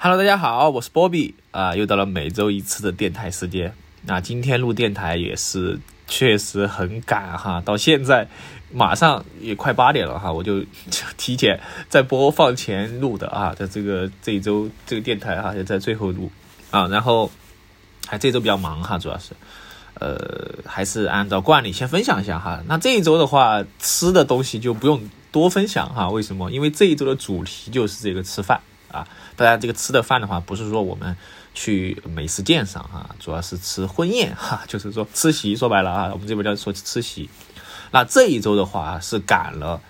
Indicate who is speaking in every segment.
Speaker 1: Hello，大家好，我是波比啊，又到了每周一次的电台时间。那今天录电台也是确实很赶哈，到现在马上也快八点了哈，我就 提前在播放前录的啊，在这个这一周这个电台哈也在最后录啊，然后还这周比较忙哈，主要是呃还是按照惯例先分享一下哈。那这一周的话，吃的东西就不用多分享哈，为什么？因为这一周的主题就是这个吃饭。啊，当然这个吃的饭的话，不是说我们去美食鉴赏哈，主要是吃婚宴 哈，就是说吃席，说白了啊，我们这边叫说吃席。那这一周的话是赶了，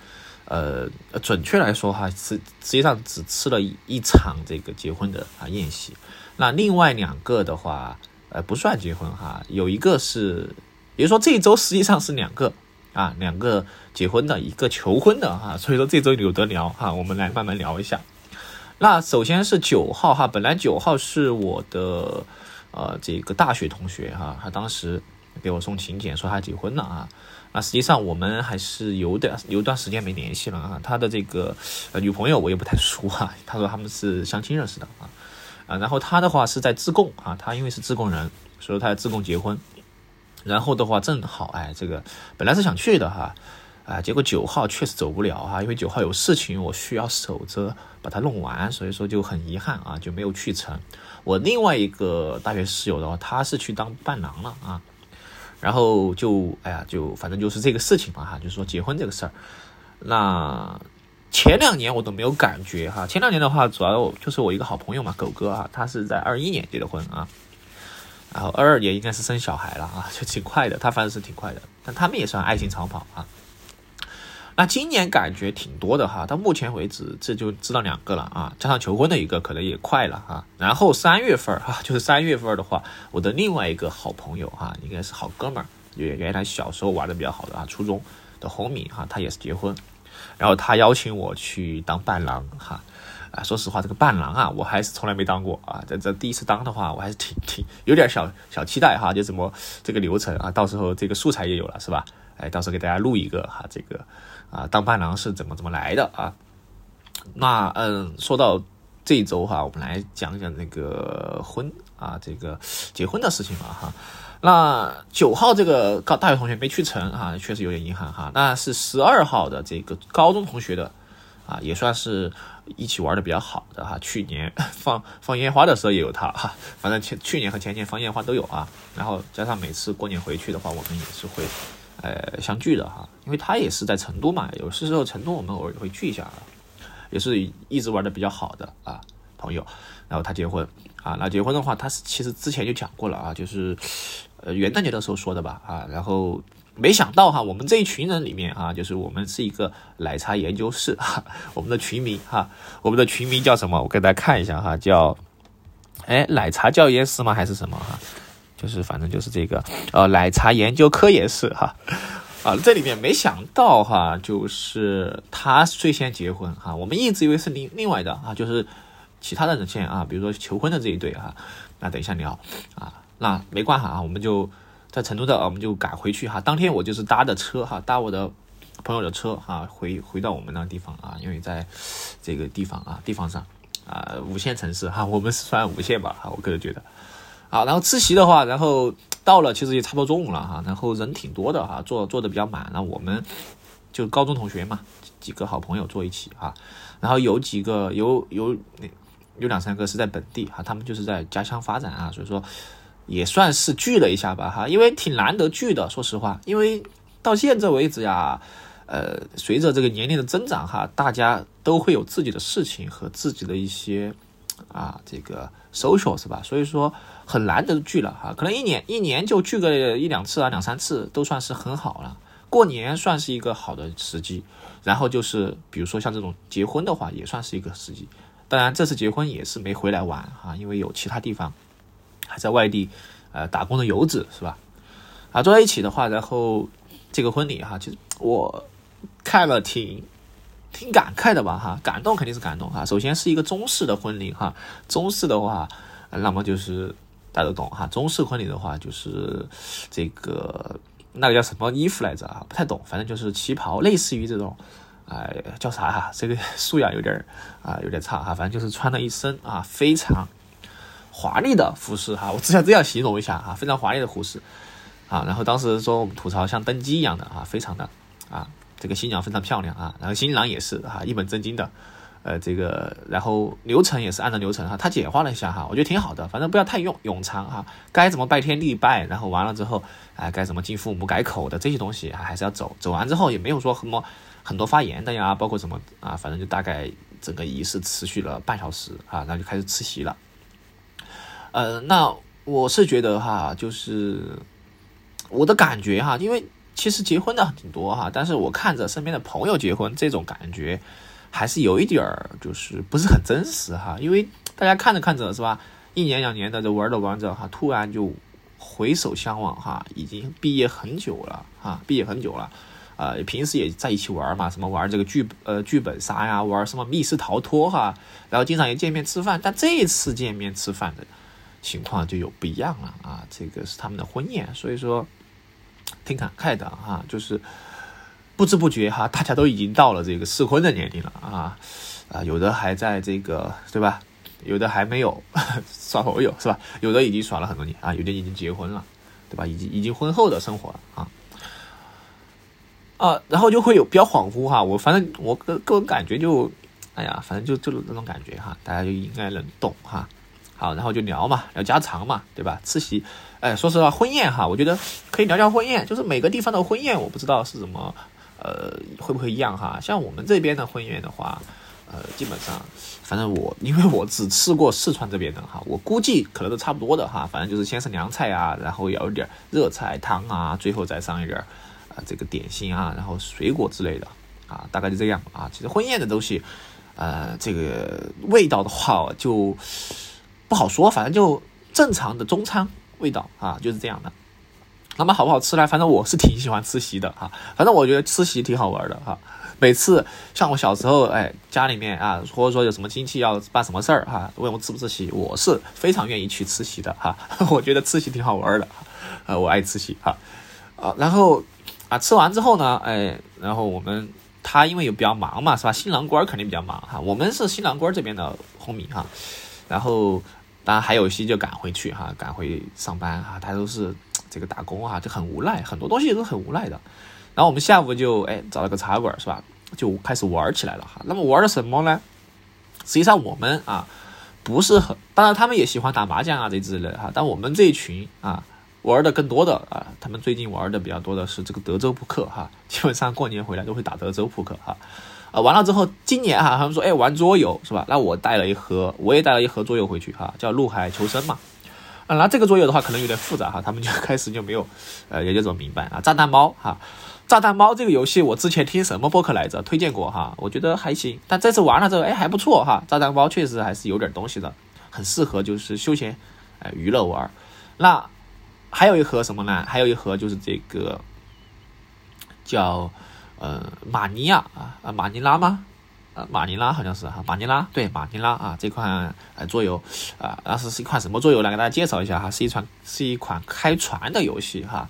Speaker 1: 呃，准确来说哈，是实际上只吃了一场这个结婚的啊宴席。那另外两个的话，呃，不算结婚哈，有一个是，也就是说这一周实际上是两个啊，两个结婚的，一个求婚的哈，所以说这周有得聊哈，我们来慢慢聊一下。那首先是九号哈，本来九号是我的呃这个大学同学哈，他当时给我送请柬说他结婚了啊。那实际上我们还是有点有段时间没联系了啊。他的这个呃女朋友我也不太熟哈，他说他们是相亲认识的啊啊。然后他的话是在自贡啊，他因为是自贡人，所以他在自贡结婚。然后的话正好哎，这个本来是想去的哈。啊结果九号确实走不了哈，因为九号有事情，我需要守着把它弄完，所以说就很遗憾啊，就没有去成。我另外一个大学室友的话，他是去当伴郎了啊，然后就哎呀，就反正就是这个事情嘛哈，就是说结婚这个事儿。那前两年我都没有感觉哈，前两年的话，主要就是我一个好朋友嘛，狗哥啊，他是在二一年结的婚啊，然后二二年应该是生小孩了啊，就挺快的，他反正是挺快的，但他们也算爱情长跑啊。那今年感觉挺多的哈，到目前为止这就知道两个了啊，加上求婚的一个可能也快了哈。然后三月份哈，就是三月份的话，我的另外一个好朋友哈，应该是好哥们儿，原原来小时候玩的比较好的啊，初中的红米哈，他也是结婚，然后他邀请我去当伴郎哈。啊，说实话，这个伴郎啊，我还是从来没当过啊。在这第一次当的话，我还是挺挺有点小小期待哈，就怎么这个流程啊，到时候这个素材也有了是吧？哎，到时候给大家录一个哈，这个啊，当伴郎是怎么怎么来的啊？那嗯，说到这一周哈，我们来讲讲这个婚啊，这个结婚的事情嘛哈。那九号这个高大学同学没去成啊，确实有点遗憾哈。那是十二号的这个高中同学的啊，也算是一起玩的比较好的哈。去年放放烟花的时候也有他哈，反正前去年和前年放烟花都有啊。然后加上每次过年回去的话，我们也是会。呃，相聚的哈，因为他也是在成都嘛，有些时候成都我们偶尔会聚一下啊，也是一直玩的比较好的啊朋友，然后他结婚啊，那结婚的话，他是其实之前就讲过了啊，就是呃元旦节的时候说的吧啊，然后没想到哈，我们这一群人里面啊，就是我们是一个奶茶研究室哈，我们的群名哈，我们的群名叫什么？我给大家看一下哈，叫哎奶茶教研室吗？还是什么哈？就是反正就是这个，呃，奶茶研究科也是哈，啊，这里面没想到哈，就是他最先结婚哈，我们一直以为是另另外的啊，就是其他的人先啊，比如说求婚的这一对哈，那等一下聊啊，那没关系啊，我们就在成都的，我们就赶回去哈，当天我就是搭的车哈，搭我的朋友的车哈，回回到我们那个地方啊，因为在这个地方啊，地方上啊，五线城市哈，我们是算五线吧哈，我个人觉得。好，然后吃席的话，然后到了，其实也差不多中午了哈，然后人挺多的哈，坐坐的比较满。那我们就高中同学嘛，几个好朋友坐一起哈，然后有几个有有有两三个是在本地哈，他们就是在家乡发展啊，所以说也算是聚了一下吧哈，因为挺难得聚的，说实话，因为到现在为止呀，呃，随着这个年龄的增长哈，大家都会有自己的事情和自己的一些。啊，这个 social 是吧？所以说很难得聚了哈，可能一年一年就聚个一两次啊，两三次都算是很好了。过年算是一个好的时机，然后就是比如说像这种结婚的话，也算是一个时机。当然这次结婚也是没回来玩哈，因为有其他地方还在外地呃打工的游子是吧？啊，坐在一起的话，然后这个婚礼哈，其实我看了挺。挺感慨的吧，哈，感动肯定是感动哈。首先是一个中式的婚礼哈，中式的话，那么就是大家都懂哈。中式婚礼的话，就是这个那个叫什么衣服来着啊？不太懂，反正就是旗袍，类似于这种哎，叫啥哈？这个素养有点啊，有点差哈。反正就是穿了一身啊非常华丽的服饰哈。我只想这样形容一下啊，非常华丽的服饰啊。然后当时说我们吐槽像登基一样的啊，非常的啊，这个新娘非常漂亮啊，然后新郎也是啊，一本正经的。呃，这个然后流程也是按照流程哈，他简化了一下哈，我觉得挺好的。反正不要太用冗长哈，该怎么拜天地拜，然后完了之后，哎，该怎么敬父母改口的这些东西还是要走。走完之后也没有说什么很多发言的呀，包括什么啊，反正就大概整个仪式持续了半小时啊，然后就开始吃席了。呃，那我是觉得哈，就是我的感觉哈，因为其实结婚的挺多哈，但是我看着身边的朋友结婚这种感觉。还是有一点儿，就是不是很真实哈，因为大家看着看着是吧，一年两年的这玩着玩着哈，突然就回首相望哈，已经毕业很久了哈，毕业很久了，呃，平时也在一起玩嘛，什么玩这个剧呃剧本杀呀，玩什么密室逃脱哈，然后经常也见面吃饭，但这次见面吃饭的情况就有不一样了啊，这个是他们的婚宴，所以说挺感慨的哈，就是。不知不觉哈，大家都已经到了这个适婚的年龄了啊啊，有的还在这个对吧？有的还没有耍朋友是吧？有的已经耍了很多年啊，有的已经结婚了，对吧？已经已经婚后的生活了啊啊，然后就会有比较恍惚哈。我反正我个个人感觉就，哎呀，反正就就那种感觉哈，大家就应该能懂哈。好，然后就聊嘛，聊家常嘛，对吧？吃席，哎，说实话，婚宴哈，我觉得可以聊聊婚宴，就是每个地方的婚宴，我不知道是什么。呃，会不会一样哈？像我们这边的婚宴的话，呃，基本上，反正我因为我只吃过四川这边的哈，我估计可能都差不多的哈。反正就是先是凉菜啊，然后有一点热菜汤啊，最后再上一点啊这个点心啊，然后水果之类的啊，大概就这样啊。其实婚宴的东西，呃，这个味道的话就不好说，反正就正常的中餐味道啊，就是这样的。那么好不好吃呢？反正我是挺喜欢吃席的哈。反正我觉得吃席挺好玩的哈。每次像我小时候，哎，家里面啊，或者说有什么亲戚要办什么事儿哈，问我吃不吃席，我是非常愿意去吃席的哈。我觉得吃席挺好玩的，呃，我爱吃席哈。啊，然后啊，吃完之后呢，哎，然后我们他因为有比较忙嘛，是吧？新郎官肯定比较忙哈。我们是新郎官这边的红米哈。然后当然还有一些就赶回去哈，赶回上班哈，他都是。这个打工啊，就很无奈，很多东西都很无奈的。然后我们下午就哎找了个茶馆是吧，就开始玩起来了哈。那么玩的什么呢？实际上我们啊不是很，当然他们也喜欢打麻将啊这之类的哈。但我们这一群啊玩的更多的啊，他们最近玩的比较多的是这个德州扑克哈。基本上过年回来都会打德州扑克哈。啊完了之后，今年哈他们说哎玩桌游是吧？那我带了一盒，我也带了一盒桌游回去哈，叫陆海求生嘛。啊，那这个桌游的话可能有点复杂哈，他们就 开始就没有，呃，研究怎么明白啊。炸弹猫哈，炸弹猫这个游戏我之前听什么播客来着推荐过哈，我觉得还行，但这次玩了之后，哎，还不错哈。炸弹猫确实还是有点东西的，很适合就是休闲，呃，娱乐玩。那还有一盒什么呢？还有一盒就是这个叫呃马尼亚啊，马尼拉吗？马尼拉好像是哈，马尼拉对马尼拉啊，这款呃桌游啊，那是是一款什么桌游呢？给大家介绍一下哈，是一款是一款开船的游戏哈。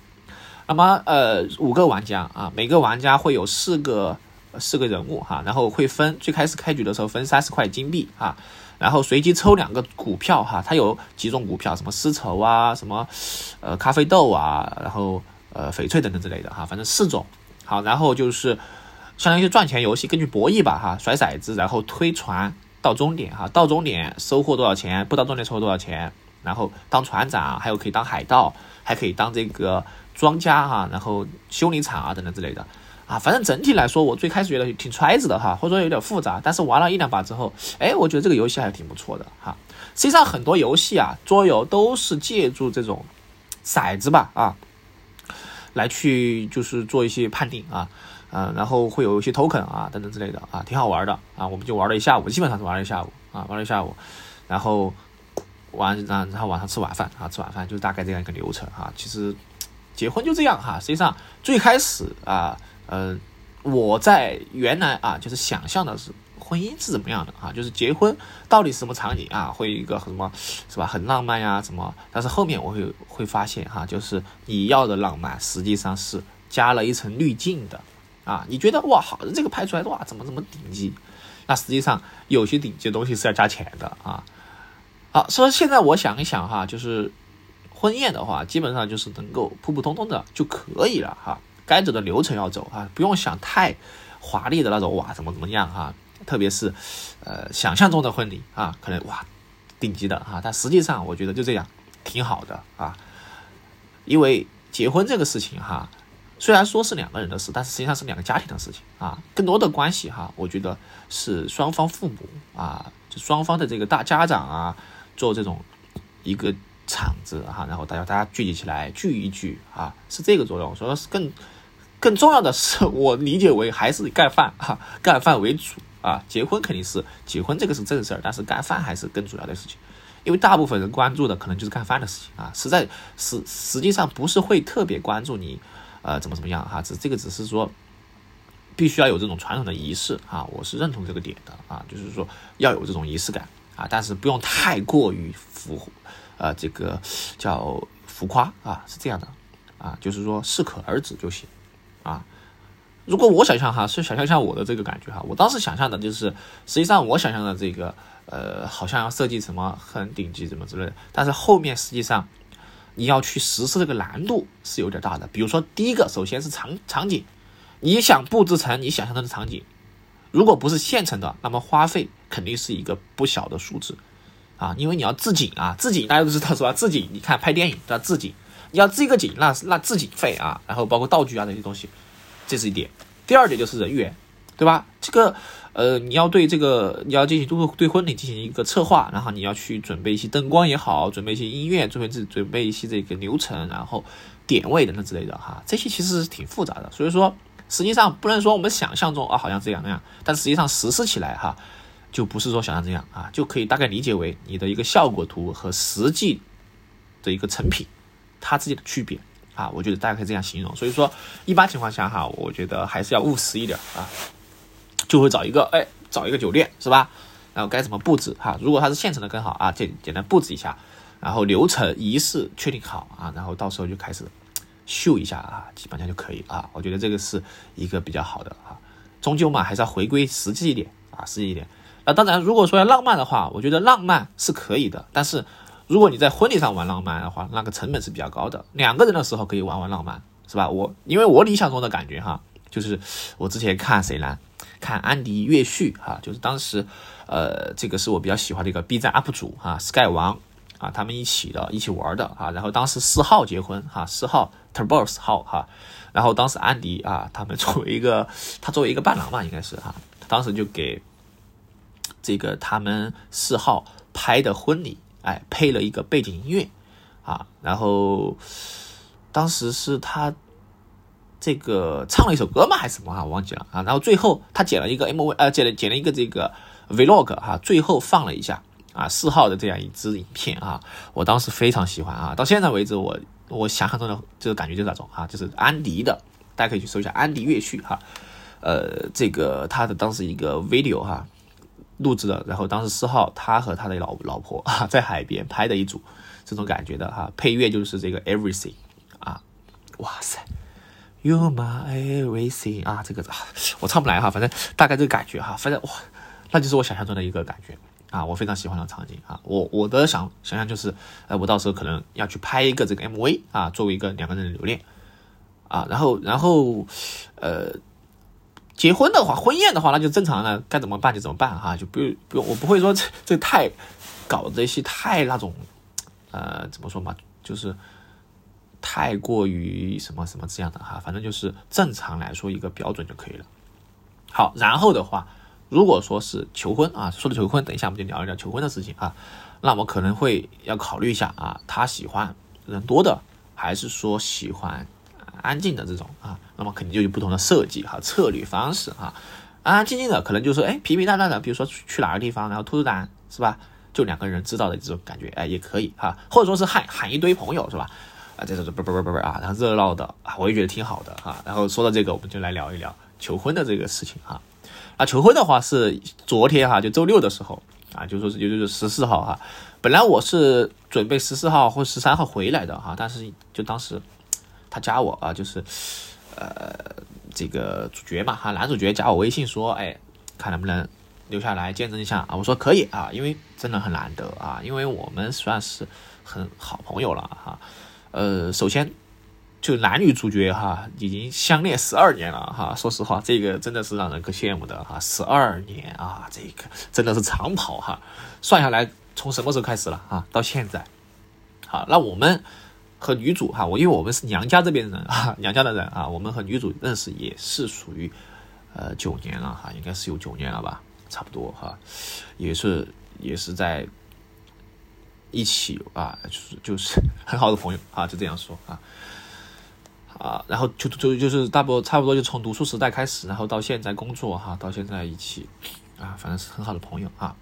Speaker 1: 那么呃五个玩家啊，每个玩家会有四个四个人物哈，然后会分最开始开局的时候分三十块金币哈，然后随机抽两个股票哈，它有几种股票，什么丝绸啊，什么呃咖啡豆啊，然后呃翡翠等等之类的哈，反正四种好，然后就是。相当于赚钱游戏，根据博弈吧，哈，甩骰子，然后推船到终点，哈，到终点收获多少钱，不到终点收获多少钱，然后当船长，还有可以当海盗，还可以当这个庄家，哈，然后修理厂啊等等之类的，啊，反正整体来说，我最开始觉得挺揣子的，哈，或者说有点复杂，但是玩了一两把之后，哎，我觉得这个游戏还挺不错的，哈。实际上很多游戏啊，桌游都是借助这种骰子吧，啊，来去就是做一些判定啊。嗯，然后会有一些 token 啊，等等之类的啊，挺好玩的啊，我们就玩了一下午，基本上是玩了一下午啊，玩了一下午，然后完，然然后晚上吃晚饭啊，吃晚饭就是大概这样一个流程哈。其实结婚就这样哈，实际上最开始啊，呃，我在原来啊，就是想象的是婚姻是怎么样的啊，就是结婚到底是什么场景啊，会一个什么，是吧，很浪漫呀什么，但是后面我会会发现哈，就是你要的浪漫实际上是加了一层滤镜的。啊，你觉得哇，好的这个拍出来的哇，怎么怎么顶级？那实际上有些顶级的东西是要加钱的啊。好，所以现在我想一想哈，就是婚宴的话，基本上就是能够普普通通的就可以了哈。该走的流程要走啊，不用想太华丽的那种哇，怎么怎么样哈。特别是呃想象中的婚礼啊，可能哇顶级的哈，但实际上我觉得就这样挺好的啊。因为结婚这个事情哈，虽然说是两个人的事，但是实际上是两个家庭的事情啊。更多的关系哈，我觉得是双方父母啊，就双方的这个大家长啊。做这种一个场子哈，然后大家大家聚集起来聚一聚啊，是这个作用。所以说更更重要的是，我理解为还是干饭哈，干饭为主啊。结婚肯定是结婚这个是正事儿，但是干饭还是更主要的事情。因为大部分人关注的可能就是干饭的事情啊，实在实实际上不是会特别关注你呃怎么怎么样哈，只这个只是说必须要有这种传统的仪式啊，我是认同这个点的啊，就是说要有这种仪式感。啊，但是不用太过于浮，呃，这个叫浮夸啊，是这样的啊，就是说适可而止就行啊。如果我想象哈，是想象一下我的这个感觉哈，我当时想象的就是，实际上我想象的这个，呃，好像要设计什么很顶级什么之类的，但是后面实际上你要去实施这个难度是有点大的。比如说第一个，首先是场场景，你想布置成你想象的场景。如果不是现成的，那么花费肯定是一个不小的数字，啊，因为你要置景啊，置景大家都知道是吧？置景，你看拍电影都要置景，你要置一个景，那那置景费啊，然后包括道具啊这些东西，这是一点。第二点就是人员，对吧？这个呃，你要对这个你要进行对对婚礼进行一个策划，然后你要去准备一些灯光也好，准备一些音乐，准备自准备一些这个流程，然后点位等等之类的哈，这些其实是挺复杂的，所以说。实际上不能说我们想象中啊，好像这样那样，但实际上实施起来哈，就不是说想象这样啊，就可以大概理解为你的一个效果图和实际的一个成品，它之间的区别啊，我觉得大家可以这样形容。所以说，一般情况下哈，我觉得还是要务实一点啊，就会找一个哎，找一个酒店是吧？然后该怎么布置哈？如果它是现成的更好啊，简简单布置一下，然后流程仪式确定好啊，然后到时候就开始。秀一下啊，基本上就可以啊。我觉得这个是一个比较好的啊。终究嘛，还是要回归实际一点啊，实际一点。那当然，如果说要浪漫的话，我觉得浪漫是可以的。但是如果你在婚礼上玩浪漫的话，那个成本是比较高的。两个人的时候可以玩玩浪漫，是吧？我因为我理想中的感觉哈，就是我之前看谁呢？看安迪岳旭哈，就是当时呃，这个是我比较喜欢的一个 B 站 UP 主哈，Sky 王。啊，他们一起的，一起玩的啊，然后当时四号结婚哈，四号 Turbos 号哈，然后当时安迪啊，他们作为一个他作为一个伴郎嘛，应该是哈，当时就给这个他们四号拍的婚礼，哎，配了一个背景音乐啊，然后当时是他这个唱了一首歌嘛，还是什么啊，我忘记了啊，然后最后他剪了一个 MV，呃，剪了剪了一个这个 Vlog 哈，最后放了一下。啊，四号的这样一支影片啊，我当时非常喜欢啊，到现在为止，我我想象中的这个感觉就是那种啊，就是安迪的，大家可以去搜一下安迪乐序哈，呃，这个他的当时一个 video 哈录制的，然后当时四号他和他的老老婆 啊在海边拍的一组这种感觉的哈，配乐就是这个 everything 啊，哇塞，You're my everything 啊，这个我唱不来哈，反正大概这个感觉哈，反正哇，那就是我想象中的一个感觉。啊，我非常喜欢的场景啊，我我的想想象就是，呃，我到时候可能要去拍一个这个 MV 啊，作为一个两个人的留恋啊，然后然后呃，结婚的话，婚宴的话，那就正常的该怎么办就怎么办哈，就不用不用，我不会说这这太搞这些太那种呃怎么说嘛，就是太过于什么什么这样的哈，反正就是正常来说一个标准就可以了。好，然后的话。如果说是求婚啊，说的求婚，等一下我们就聊一聊求婚的事情啊。那我可能会要考虑一下啊，他喜欢人多的，还是说喜欢安静的这种啊？那么肯定就有不同的设计哈，策略方式哈。安安静静的，可能就是哎平平淡淡的，比如说去哪个地方，然后吐吐单是吧？就两个人知道的这种感觉，哎也可以哈。或者说是喊喊一堆朋友是吧？啊，这是不不不不不啊，然后热闹的啊，我也觉得挺好的哈。然后说到这个，我们就来聊一聊求婚的这个事情哈。啊，求婚的话是昨天哈，就周六的时候啊，就说是也就是十四号哈。本来我是准备十四号或十三号回来的哈，但是就当时他加我啊，就是呃这个主角嘛哈，男主角加我微信说，哎，看能不能留下来见证一下啊？我说可以啊，因为真的很难得啊，因为我们算是很好朋友了哈。呃，首先就男女主角哈，已经相恋十二年了哈。说实话，这个真的是让人可羡慕的哈，十二年啊，这个真的是长跑哈。算下来，从什么时候开始了啊？到现在，好，那我们。和女主哈，我因为我们是娘家这边人啊，娘家的人啊，我们和女主认识也是属于，呃九年了哈，应该是有九年了吧，差不多哈，也是也是在一起啊，就是就是 很好的朋友啊，就这样说啊，啊，然后就就就是大不差不多就从读书时代开始，然后到现在工作哈，到现在一起啊，反正是很好的朋友啊，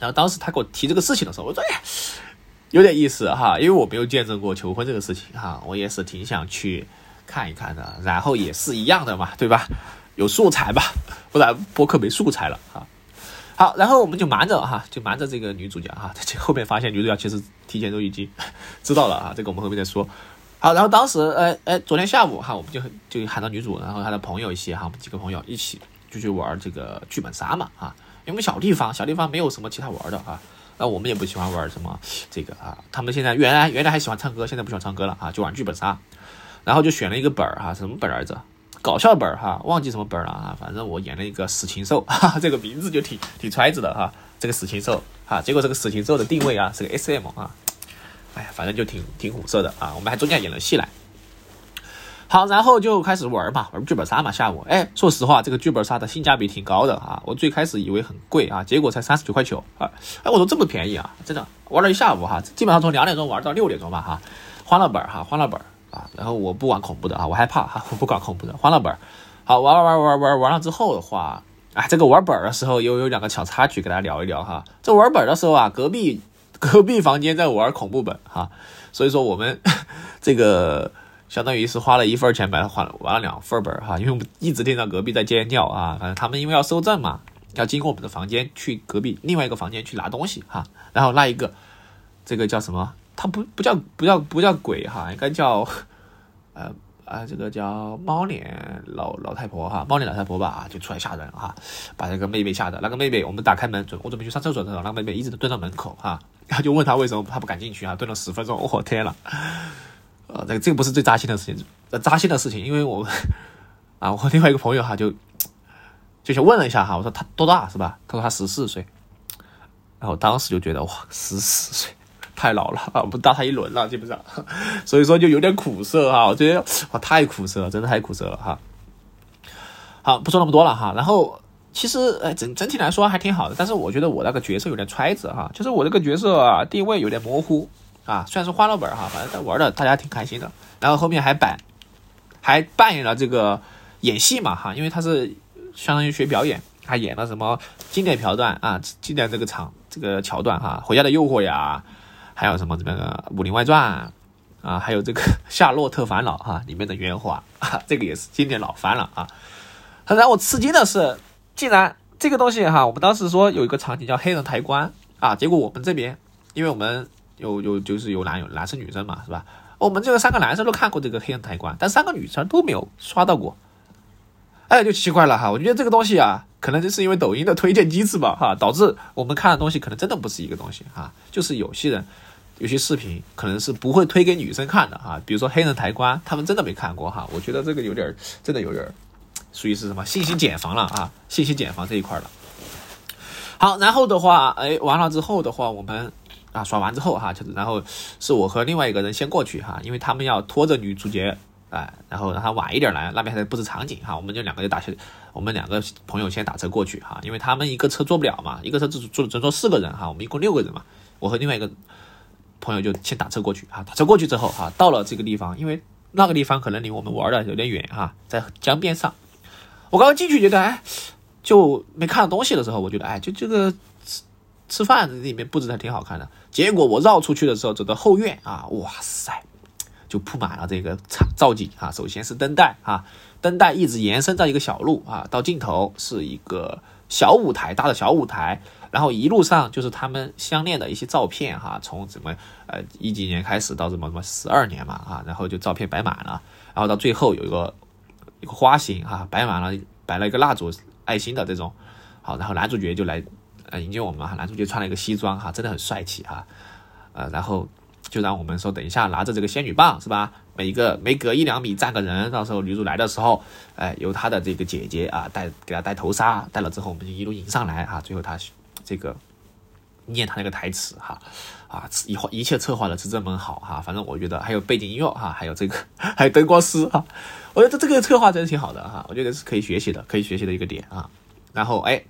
Speaker 1: 然后当时他给我提这个事情的时候，我说哎。有点意思哈，因为我没有见证过求婚这个事情哈，我也是挺想去看一看的。然后也是一样的嘛，对吧？有素材吧，不然播客没素材了哈。好，然后我们就瞒着哈，就瞒着这个女主角哈。这后面发现女主角其实提前都已经知道了啊，这个我们后面再说。好，然后当时哎哎，昨天下午哈，我们就就喊到女主，然后她的朋友一些哈，我们几个朋友一起就去玩这个剧本杀嘛啊，因为小地方小地方没有什么其他玩的啊。那我们也不喜欢玩什么这个啊，他们现在原来原来还喜欢唱歌，现在不喜欢唱歌了啊，就玩剧本杀，然后就选了一个本儿哈，什么本来着？搞笑本儿哈，忘记什么本儿了啊，反正我演了一个死禽兽，哈，这个名字就挺挺揣子的哈，这个死禽兽哈，结果这个死禽兽的定位啊是个 SM 啊，哎呀，反正就挺挺虎色的啊，我们还中间演了戏来。好，然后就开始玩嘛，玩剧本杀嘛。下午，哎，说实话，这个剧本杀的性价比挺高的啊。我最开始以为很贵啊，结果才三十九块九啊。哎，我说这么便宜啊，真的玩了一下午哈，基本上从两点钟玩到六点钟吧哈。欢乐本哈，欢乐本啊。然后我不玩恐怖的啊，我害怕哈，我不搞恐怖的。欢乐本，好玩玩玩玩玩玩了之后的话，哎，这个玩本的时候又有两个小插曲，给大家聊一聊哈。这玩本的时候啊，隔壁隔壁房间在玩恐怖本哈，所以说我们 这个。相当于是花了一份钱买了，还玩了两份本哈，因为我们一直听到隔壁在尖叫啊，反正他们因为要收证嘛，要经过我们的房间去隔壁另外一个房间去拿东西哈，然后那一个这个叫什么？它不不叫不叫不叫鬼哈，应该叫 呃啊这个叫猫脸老老太婆哈，猫脸老太婆吧，就出来吓人哈，把那个妹妹吓的，那个妹妹我们打开门准我准备去上厕所的时候，那个妹妹一直蹲在门口哈，然后就问他为什么她不敢进去啊，蹲了十分钟，我天了。呃，这个这个不是最扎心的事情，呃，扎心的事情，因为我 啊，我和另外一个朋友哈，就就去问了一下哈，我说他多大是吧？他说他十四岁，然后当时就觉得哇，十四岁太老了啊，不大他一轮了，基本上，所以说就有点苦涩哈，我觉得哇，太苦涩了，真的太苦涩了哈。好，不说那么多了哈，然后其实呃整整体来说还挺好的，但是我觉得我那个角色有点揣子哈，就是我这个角色啊定位有点模糊。啊，虽然是欢乐本哈，反正在玩的大家挺开心的。然后后面还扮，还扮演了这个演戏嘛哈，因为他是相当于学表演，他演了什么经典桥段啊，经典这个场这个桥段哈，《回家的诱惑》呀，还有什么这个《武林外传》啊，还有这个《夏洛特烦恼》哈里面的圆滑，这个也是经典老番了啊。他让我吃惊的是，竟然这个东西哈，我们当时说有一个场景叫黑人抬棺啊，结果我们这边，因为我们。有有就是有男有男生女生嘛，是吧？我们这个三个男生都看过这个黑人抬棺，但三个女生都没有刷到过。哎，就奇怪了哈。我觉得这个东西啊，可能就是因为抖音的推荐机制吧，哈，导致我们看的东西可能真的不是一个东西哈。就是有些人有些视频可能是不会推给女生看的哈，比如说黑人抬棺，他们真的没看过哈。我觉得这个有点真的有点属于是什么信息茧房了啊，信息茧房这一块了。好，然后的话，哎，完了之后的话，我们。啊，耍完之后哈，就是然后是我和另外一个人先过去哈，因为他们要拖着女主角，哎，然后让她晚一点来，那边还在布置场景哈，我们就两个就打车，我们两个朋友先打车过去哈，因为他们一个车坐不了嘛，一个车只坐只坐四个人哈，我们一共六个人嘛，我和另外一个朋友就先打车过去啊，打车过去之后哈，到了这个地方，因为那个地方可能离我们玩的有点远哈，在江边上，我刚刚进去觉得哎，就没看到东西的时候，我觉得哎，就这个。吃饭里面布置的挺好看的，结果我绕出去的时候，走到后院啊，哇塞，就铺满了这个场造景啊。首先是灯带啊，灯带一直延伸到一个小路啊，到尽头是一个小舞台搭的小舞台，然后一路上就是他们相恋的一些照片哈，从什么呃一几年开始到什么什么十二年嘛啊，然后就照片摆满了，然后到最后有一个一个花型哈，摆满了摆了一个蜡烛爱心的这种，好，然后男主角就来呃迎接我们哈，男主角穿了一个西装哈，真的很帅气哈，呃，然后就让我们说等一下拿着这个仙女棒是吧？每一个每隔一两米站个人，到时候女主来的时候，哎，由她的这个姐姐啊带给她戴头纱，戴了之后我们就一路迎上来啊，最后她这个。念他那个台词哈，啊，一一切策划的是这么好哈，反正我觉得还有背景音乐哈，还有这个 还有灯光师哈，我觉得这个策划真的挺好的哈，我觉得是可以学习的，可以学习的一个点啊。然后哎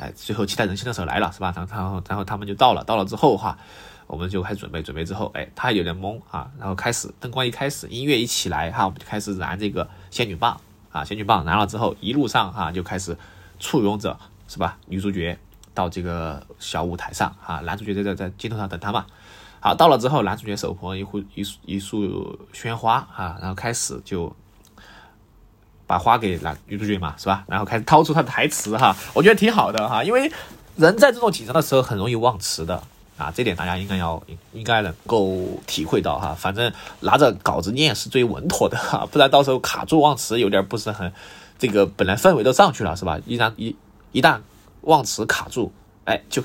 Speaker 1: 哎，最后期待人心的时候来了是吧？然后然后他们就到了，到了之后哈，我们就开始准备，准备之后哎，他有点懵啊，然后开始灯光一开始，音乐一起来哈，我们就开始燃这个仙女棒啊，仙女棒燃了之后，一路上哈就开始簇拥着是吧？女主角。到这个小舞台上啊，男主角在在在镜头上等他嘛。好，到了之后，男主角手捧一壶一束一束鲜花啊，然后开始就把花给男女主角嘛，是吧？然后开始掏出他的台词哈，我觉得挺好的哈，因为人在这种紧张的时候很容易忘词的啊，这点大家应该要应该能够体会到哈。反正拿着稿子念是最稳妥的哈，不然到时候卡住忘词，有点不是很这个本来氛围都上去了是吧？一旦一一旦。忘词卡住，哎，就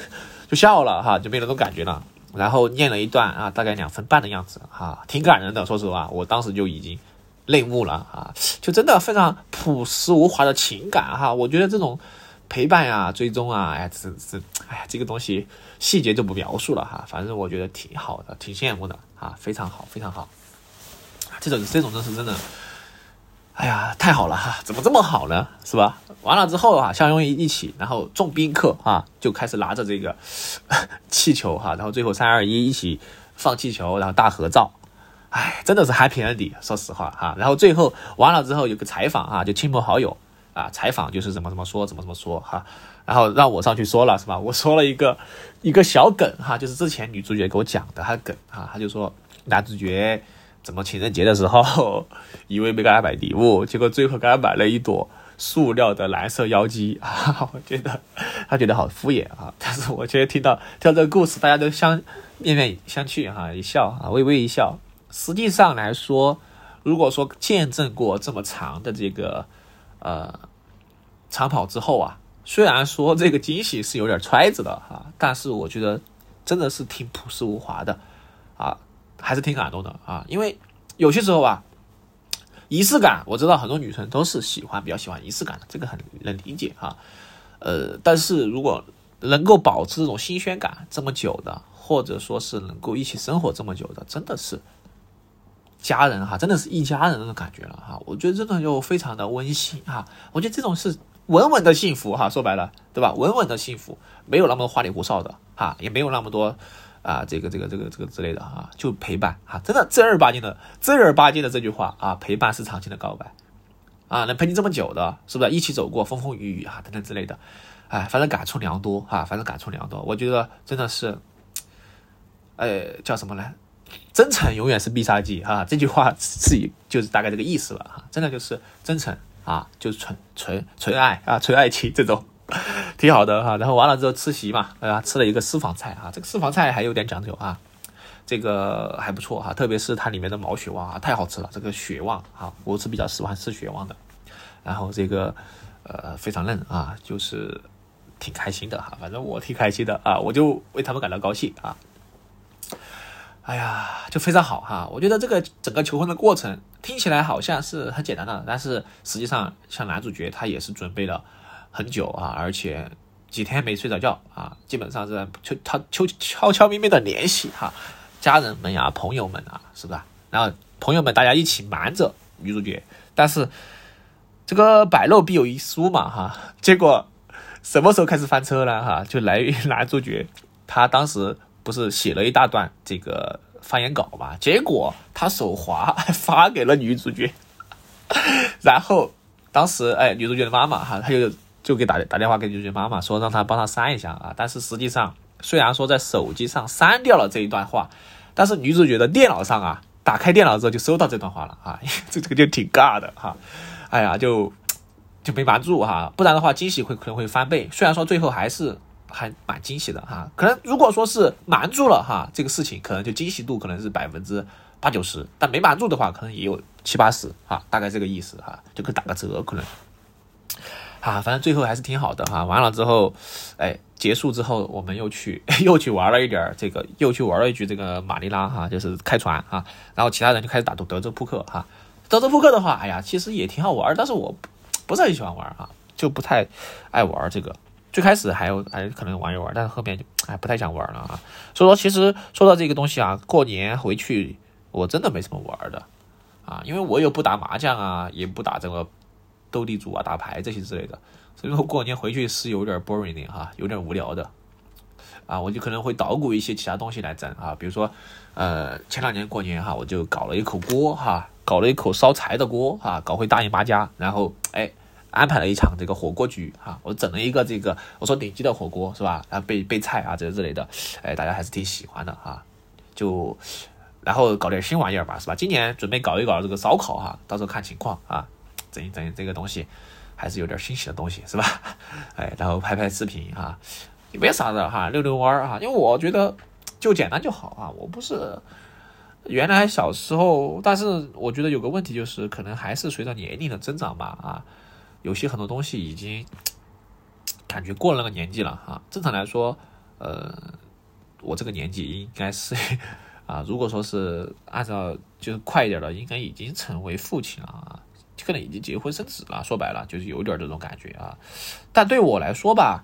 Speaker 1: 就笑了哈，就没那种感觉了。然后念了一段啊，大概两分半的样子哈，挺感人的。说实话，我当时就已经泪目了啊，就真的非常朴实无华的情感哈。我觉得这种陪伴呀、追踪啊，哎，这这，哎呀，这个东西细节就不描述了哈。反正我觉得挺好的，挺羡慕的啊，非常好，非常好。这种这种真是真的。哎呀，太好了哈！怎么这么好呢？是吧？完了之后啊，相拥一一起，然后众宾客啊就开始拿着这个 气球哈，然后最后三二一一起放气球，然后大合照。哎，真的是 happy ending，说实话哈。然后最后完了之后有个采访啊，就亲朋好友啊采访，就是怎么怎么说，怎么怎么说哈。然后让我上去说了是吧？我说了一个一个小梗哈，就是之前女主角给我讲的她梗啊，她就说男主角。怎么情人节的时候，以为没给她买礼物，结果最后给她买了一朵塑料的蓝色妖姬啊！我觉得他觉得好敷衍啊，但是我觉得听到听到这个故事，大家都相面面相觑哈，一笑啊，微微一笑。实际上来说，如果说见证过这么长的这个呃长跑之后啊，虽然说这个惊喜是有点揣着的哈，但是我觉得真的是挺朴实无华的啊。还是挺感动的啊，因为有些时候啊，仪式感，我知道很多女生都是喜欢比较喜欢仪式感的，这个很能理解哈。呃，但是如果能够保持这种新鲜感这么久的，或者说是能够一起生活这么久的，真的是家人哈，真的是一家人那种感觉了哈。我觉得真的就非常的温馨哈。我觉得这种是稳稳的幸福哈，说白了，对吧？稳稳的幸福，没有那么花里胡哨的哈，也没有那么多。啊，这个这个这个这个之类的哈，就陪伴哈，真的正儿八经的正儿八经的这句话啊，陪伴是长情的告白啊，能陪你这么久的，是不是一起走过风风雨雨啊等等之类的，哎，反正感触良多哈，反正感触良多，我觉得真的是，呃，叫什么呢？真诚永远是必杀技哈，这句话是就是大概这个意思了哈，真的就是真诚啊，就是纯纯纯爱啊，纯爱情这种。挺好的哈，然后完了之后吃席嘛，对吧？吃了一个私房菜啊，这个私房菜还有点讲究啊，这个还不错哈，特别是它里面的毛血旺啊，太好吃了。这个血旺啊，我是比较喜欢吃血旺的，然后这个呃非常嫩啊，就是挺开心的哈，反正我挺开心的啊，我就为他们感到高兴啊。哎呀，就非常好哈，我觉得这个整个求婚的过程听起来好像是很简单的，但是实际上像男主角他也是准备了。很久啊，而且几天没睡着觉啊，基本上是悄悄悄悄悄咪咪的联系哈，家人们呀、朋友们啊，是不是？然后朋友们大家一起瞒着女主角，但是这个百漏必有一疏嘛哈，结果什么时候开始翻车了哈？就来于男主角他当时不是写了一大段这个发言稿嘛，结果他手滑发给了女主角，然后当时哎，女主角的妈妈哈，她就。就给打打电话给女主角妈妈说让她帮他删一下啊，但是实际上虽然说在手机上删掉了这一段话，但是女主角的电脑上啊，打开电脑之后就收到这段话了啊，这 这个就挺尬的哈，哎呀就就没瞒住哈，不然的话惊喜会可能会翻倍。虽然说最后还是还蛮惊喜的哈，可能如果说是瞒住了哈，这个事情可能就惊喜度可能是百分之八九十，但没瞒住的话，可能也有七八十啊，大概这个意思哈，就可以打个折可能。啊，反正最后还是挺好的哈。完了之后，哎，结束之后，我们又去 又去玩了一点这个，又去玩了一局这个马尼拉哈，就是开船哈。然后其他人就开始打德州扑克哈。德州扑克的话，哎呀，其实也挺好玩，但是我不是很喜欢玩啊，就不太爱玩这个。最开始还有还可能玩一玩，但是后面就哎不太想玩了啊。所以说，其实说到这个东西啊，过年回去我真的没什么玩的啊，因为我又不打麻将啊，也不打这个。斗地主啊，打牌这些之类的，所以说过年回去是有点 boring 的哈，有点无聊的啊，我就可能会捣鼓一些其他东西来整啊，比如说，呃，前两年过年哈，我就搞了一口锅哈，搞了一口烧柴的锅哈，搞回大姨妈家，然后哎，安排了一场这个火锅局哈，我整了一个这个我说顶级的火锅是吧？然后备备菜啊这之类的，哎，大家还是挺喜欢的哈，就然后搞点新玩意儿吧是吧？今年准备搞一搞这个烧烤哈，到时候看情况啊。整一整这个东西，还是有点新奇的东西，是吧？哎，然后拍拍视频啊，也没啥的哈，遛遛弯儿哈。因为我觉得就简单就好啊。我不是原来小时候，但是我觉得有个问题就是，可能还是随着年龄的增长吧啊，有些很多东西已经 感觉过了那个年纪了哈。正常来说，呃，我这个年纪应该是 啊，如果说是按照就是快一点的，应该已经成为父亲了啊。可能已经结婚生子了，说白了就是有点这种感觉啊。但对我来说吧，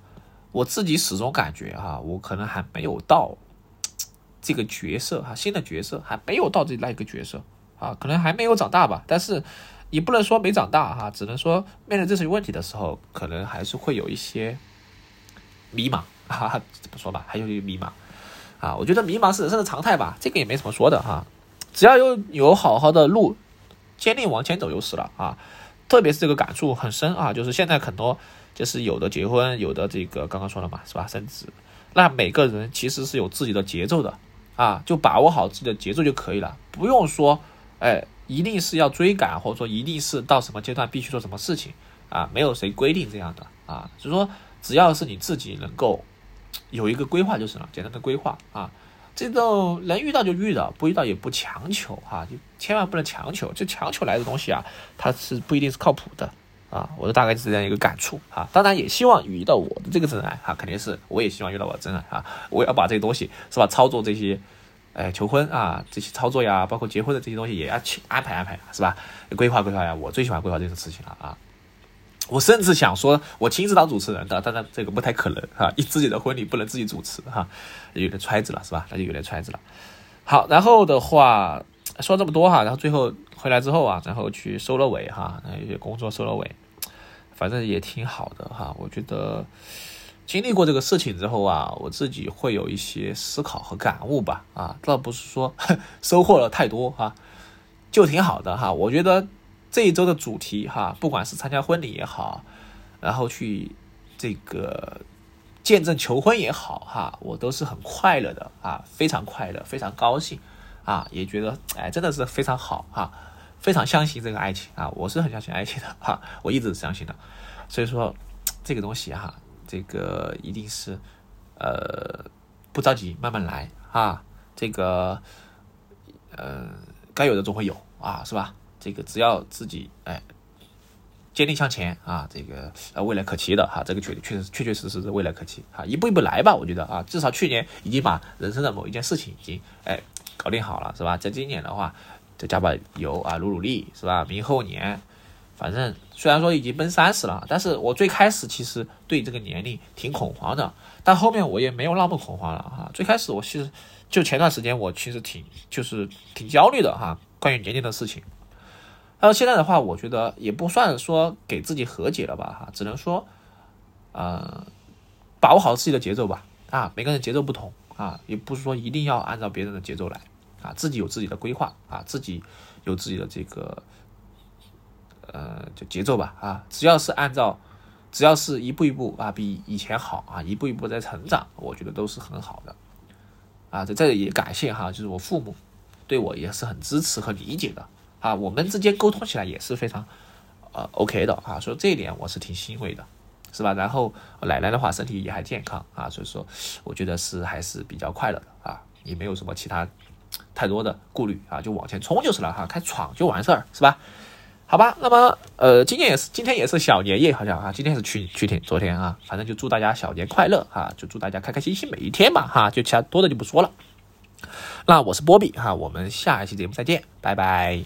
Speaker 1: 我自己始终感觉哈，我可能还没有到 这个角色哈，新的角色还没有到这那一个角色啊，可能还没有长大吧。但是也不能说没长大哈，只能说面对这些问题的时候，可能还是会有一些迷茫 啊。怎么说吧，还有一个迷茫啊。我觉得迷茫是人生的常态吧，这个也没什么说的哈。只要有有好好的路。坚定往前走就是了啊，特别是这个感触很深啊，就是现在很多就是有的结婚，有的这个刚刚说了嘛，是吧？生子，那每个人其实是有自己的节奏的啊，就把握好自己的节奏就可以了，不用说，哎，一定是要追赶，或者说一定是到什么阶段必须做什么事情啊，没有谁规定这样的啊，就是说只要是你自己能够有一个规划就是了，简单的规划啊。这种能遇到就遇到，不遇到也不强求哈，就千万不能强求。就强求来的东西啊，它是不一定是靠谱的啊。我的大概是这样一个感触啊。当然也希望遇到我的这个真爱哈，肯定是我也希望遇到我的真爱啊。我要把这些东西是吧，操作这些，哎，求婚啊这些操作呀，包括结婚的这些东西也要去安排安排是吧？规划规划呀，我最喜欢规划这种事情了啊。我甚至想说，我亲自当主持人的，当然这个不太可能哈，你自己的婚礼不能自己主持哈，有点揣子了是吧？那就有点揣子了。好，然后的话说这么多哈，然后最后回来之后啊，然后去收了尾哈，那有些工作收了尾，反正也挺好的哈。我觉得经历过这个事情之后啊，我自己会有一些思考和感悟吧啊，倒不是说 收获了太多哈，就挺好的哈。我觉得。这一周的主题哈，不管是参加婚礼也好，然后去这个见证求婚也好哈，我都是很快乐的啊，非常快乐，非常高兴啊，也觉得哎，真的是非常好哈，非常相信这个爱情啊，我是很相信爱情的哈，我一直相信的，所以说这个东西哈，这个一定是呃不着急，慢慢来啊，这个呃该有的总会有啊，是吧？这个只要自己哎坚定向前啊，这个呃未来可期的哈，这个确确实确确实实是未来可期啊，一步一步来吧，我觉得啊，至少去年已经把人生的某一件事情已经哎搞定好了，是吧？在今年的话，再加把油啊，努努力，是吧？明后年，反正虽然说已经奔三十了，但是我最开始其实对这个年龄挺恐慌的，但后面我也没有那么恐慌了哈。最开始我其实就前段时间我其实挺就是挺焦虑的哈，关于年龄的事情。然后现在的话，我觉得也不算说给自己和解了吧，哈，只能说，呃，把握好自己的节奏吧，啊，每个人节奏不同啊，也不是说一定要按照别人的节奏来，啊，自己有自己的规划啊，自己有自己的这个，呃，就节奏吧，啊，只要是按照，只要是一步一步啊，比以前好啊，一步一步在成长，我觉得都是很好的，啊，在这里也感谢哈，就是我父母对我也是很支持和理解的。啊，我们之间沟通起来也是非常，呃，OK 的啊，所以这一点我是挺欣慰的，是吧？然后奶奶的话身体也还健康啊，所以说我觉得是还是比较快乐的啊，也没有什么其他太多的顾虑啊，就往前冲就是了哈，开闯就完事儿是吧？好吧，那么呃，今天也是今天也是小年夜，好像啊，今天是去去天昨天啊，反正就祝大家小年快乐哈，就祝大家开开心心每一天吧哈，就其他多的就不说了。那我是波比哈，我们下一期节目再见，拜拜。